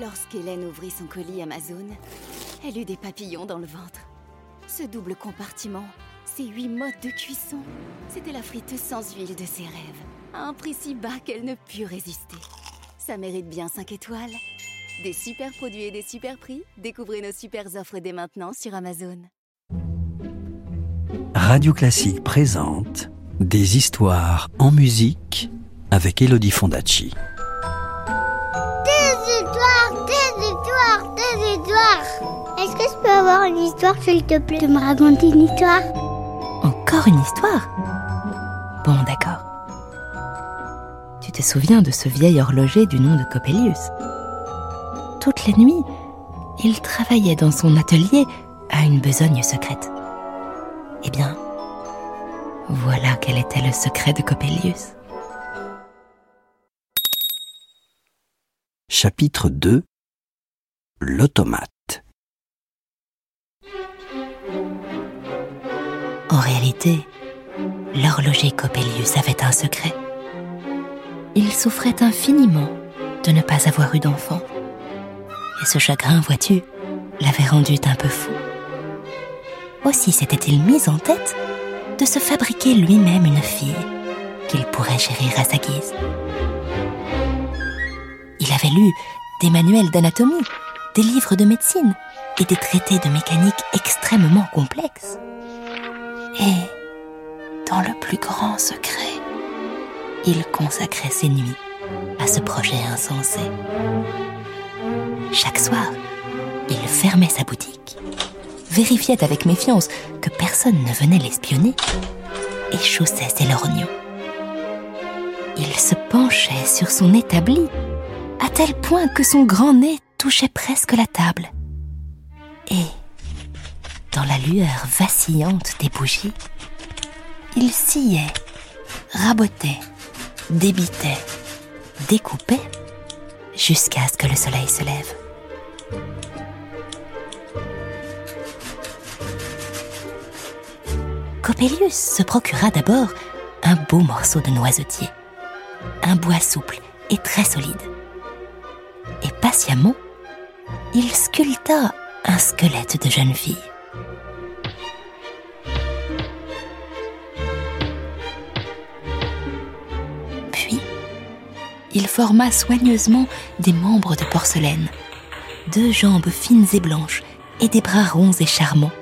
Lorsqu'Hélène ouvrit son colis Amazon, elle eut des papillons dans le ventre. Ce double compartiment, ces huit modes de cuisson, c'était la friteuse sans huile de ses rêves, à un prix si bas qu'elle ne put résister. Ça mérite bien 5 étoiles. Des super produits et des super prix, découvrez nos super offres dès maintenant sur Amazon. Radio Classique présente Des histoires en musique avec Elodie Fondacci. Des histoires. Est-ce que je peux avoir une histoire, s'il te plaît, de me raconter une histoire? Encore une histoire? Bon, d'accord. Tu te souviens de ce vieil horloger du nom de Coppelius? Toutes les nuits, il travaillait dans son atelier à une besogne secrète. Eh bien, voilà quel était le secret de Coppelius. Chapitre 2 L'automate. En réalité, l'horloger Coppelius avait un secret. Il souffrait infiniment de ne pas avoir eu d'enfant. Et ce chagrin, vois-tu, l'avait rendu un peu fou. Aussi s'était-il mis en tête de se fabriquer lui-même une fille qu'il pourrait chérir à sa guise. Il avait lu des manuels d'anatomie, des livres de médecine et des traités de mécanique extrêmement complexes. Et, dans le plus grand secret, il consacrait ses nuits à ce projet insensé. Chaque soir, il fermait sa boutique, vérifiait avec méfiance que personne ne venait l'espionner et chaussait ses lorgnons. Il se penchait sur son établi à tel point que son grand nez touchait presque la table. Et, dans la lueur vacillante des bougies, il sciait, rabotait, débitait, découpait, jusqu'à ce que le soleil se lève. Coppelius se procura d'abord un beau morceau de noisetier, un bois souple et très solide. Et patiemment, il sculpta un squelette de jeune fille. Puis, il forma soigneusement des membres de porcelaine, deux jambes fines et blanches et des bras ronds et charmants,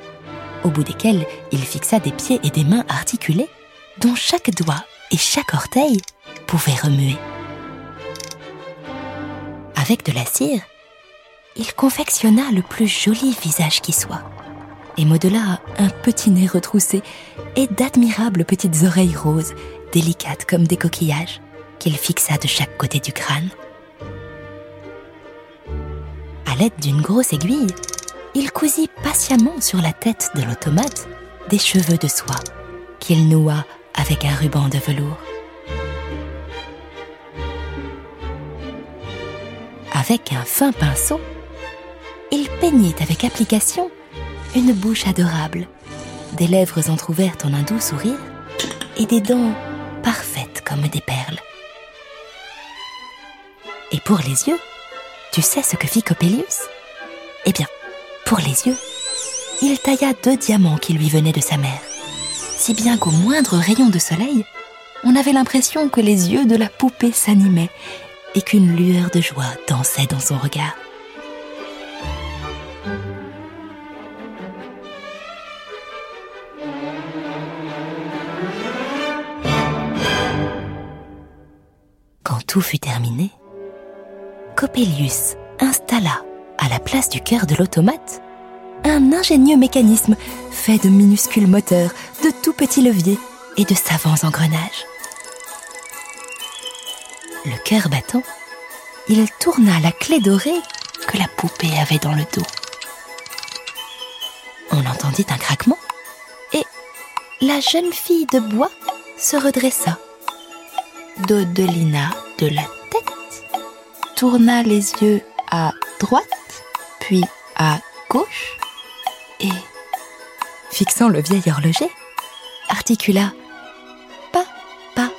au bout desquels il fixa des pieds et des mains articulés, dont chaque doigt et chaque orteil pouvaient remuer. Avec de la cire, il confectionna le plus joli visage qui soit, et modela un petit nez retroussé et d'admirables petites oreilles roses, délicates comme des coquillages, qu'il fixa de chaque côté du crâne. À l'aide d'une grosse aiguille, il cousit patiemment sur la tête de l'automate des cheveux de soie qu'il noua avec un ruban de velours. Avec un fin pinceau, il peignit avec application une bouche adorable, des lèvres entr'ouvertes en un doux sourire et des dents parfaites comme des perles. Et pour les yeux, tu sais ce que fit Coppelius Eh bien, pour les yeux, il tailla deux diamants qui lui venaient de sa mère, si bien qu'au moindre rayon de soleil, on avait l'impression que les yeux de la poupée s'animaient et qu'une lueur de joie dansait dans son regard. Quand tout fut terminé, Coppelius installa à la place du cœur de l'automate un ingénieux mécanisme fait de minuscules moteurs, de tout petits leviers et de savants engrenages. Le cœur battant, il tourna la clé dorée que la poupée avait dans le dos. On entendit un craquement et la jeune fille de bois se redressa, dodelina la tête, tourna les yeux à droite, puis à gauche, et, fixant le vieil horloger, articula pas, pas.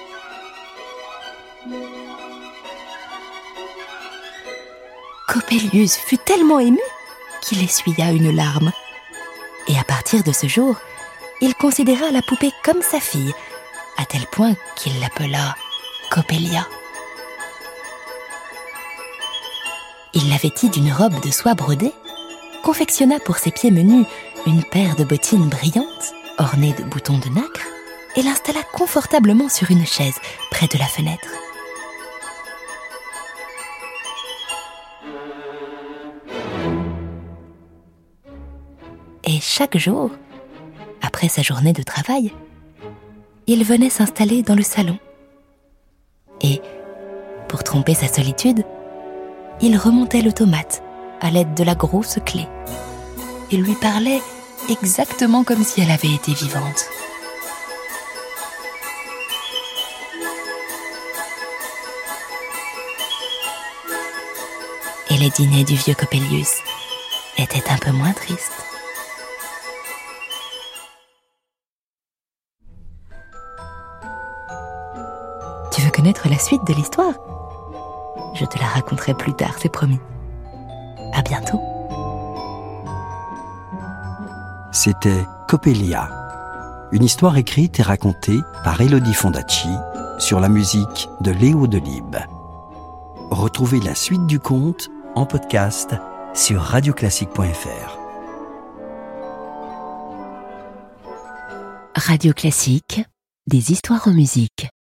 Coppelius fut tellement ému qu'il essuya une larme. Et à partir de ce jour, il considéra la poupée comme sa fille, à tel point qu'il l'appela Coppelia. Il la vêtit d'une robe de soie brodée, confectionna pour ses pieds menus une paire de bottines brillantes, ornées de boutons de nacre, et l'installa confortablement sur une chaise près de la fenêtre. Et chaque jour, après sa journée de travail, il venait s'installer dans le salon. Et, pour tromper sa solitude, il remontait l'automate à l'aide de la grosse clé. Il lui parlait exactement comme si elle avait été vivante. Et les dîners du vieux Coppelius étaient un peu moins tristes. Tu veux connaître la suite de l'histoire? Je te la raconterai plus tard, c'est promis. À bientôt. C'était Coppelia, une histoire écrite et racontée par Elodie Fondacci sur la musique de Léo Delibes. Retrouvez la suite du conte en podcast sur radioclassique.fr. Radio Classique, des histoires en musique.